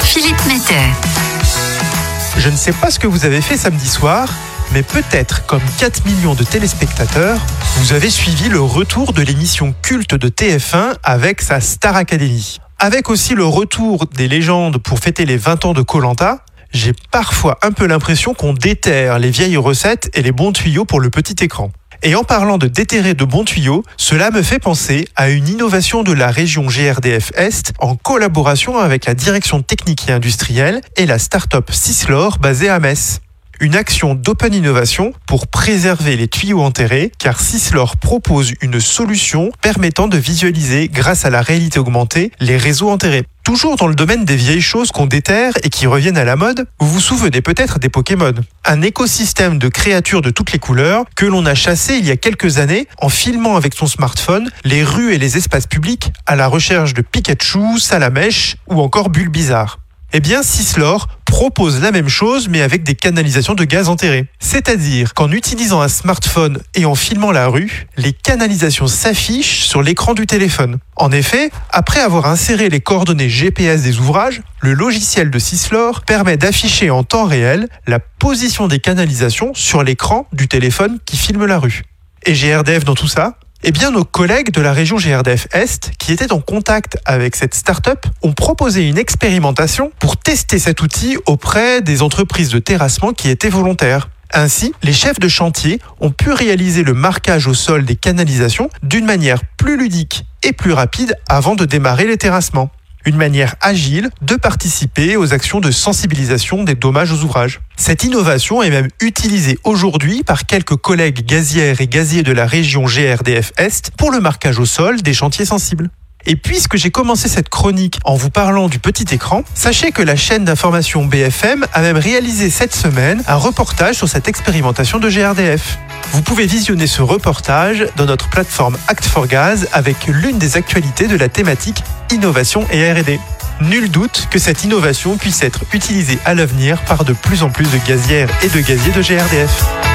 Philippe Metter. Je ne sais pas ce que vous avez fait samedi soir, mais peut-être, comme 4 millions de téléspectateurs, vous avez suivi le retour de l'émission culte de TF1 avec sa Star Academy. Avec aussi le retour des légendes pour fêter les 20 ans de Colanta, j'ai parfois un peu l'impression qu'on déterre les vieilles recettes et les bons tuyaux pour le petit écran. Et en parlant de déterrer de bons tuyaux, cela me fait penser à une innovation de la région GRDF Est en collaboration avec la direction technique et industrielle et la start-up Cislor basée à Metz une action d'open innovation pour préserver les tuyaux enterrés, car Cislor propose une solution permettant de visualiser, grâce à la réalité augmentée, les réseaux enterrés. Toujours dans le domaine des vieilles choses qu'on déterre et qui reviennent à la mode, vous vous souvenez peut-être des Pokémon. Un écosystème de créatures de toutes les couleurs que l'on a chassé il y a quelques années en filmant avec son smartphone les rues et les espaces publics à la recherche de Pikachu, Salamèche ou encore Bulbizarre. Eh bien, Cislor propose la même chose mais avec des canalisations de gaz enterrés. C'est-à-dire qu'en utilisant un smartphone et en filmant la rue, les canalisations s'affichent sur l'écran du téléphone. En effet, après avoir inséré les coordonnées GPS des ouvrages, le logiciel de Cislor permet d'afficher en temps réel la position des canalisations sur l'écran du téléphone qui filme la rue. Et GRDF dans tout ça? Eh bien, nos collègues de la région GRDF Est, qui étaient en contact avec cette start-up, ont proposé une expérimentation pour tester cet outil auprès des entreprises de terrassement qui étaient volontaires. Ainsi, les chefs de chantier ont pu réaliser le marquage au sol des canalisations d'une manière plus ludique et plus rapide avant de démarrer les terrassements une manière agile de participer aux actions de sensibilisation des dommages aux ouvrages. Cette innovation est même utilisée aujourd'hui par quelques collègues gazières et gaziers de la région GRDF Est pour le marquage au sol des chantiers sensibles. Et puisque j'ai commencé cette chronique en vous parlant du petit écran, sachez que la chaîne d'information BFM a même réalisé cette semaine un reportage sur cette expérimentation de GRDF. Vous pouvez visionner ce reportage dans notre plateforme Act4Gaz avec l'une des actualités de la thématique innovation et RD. Nul doute que cette innovation puisse être utilisée à l'avenir par de plus en plus de gazières et de gaziers de GRDF.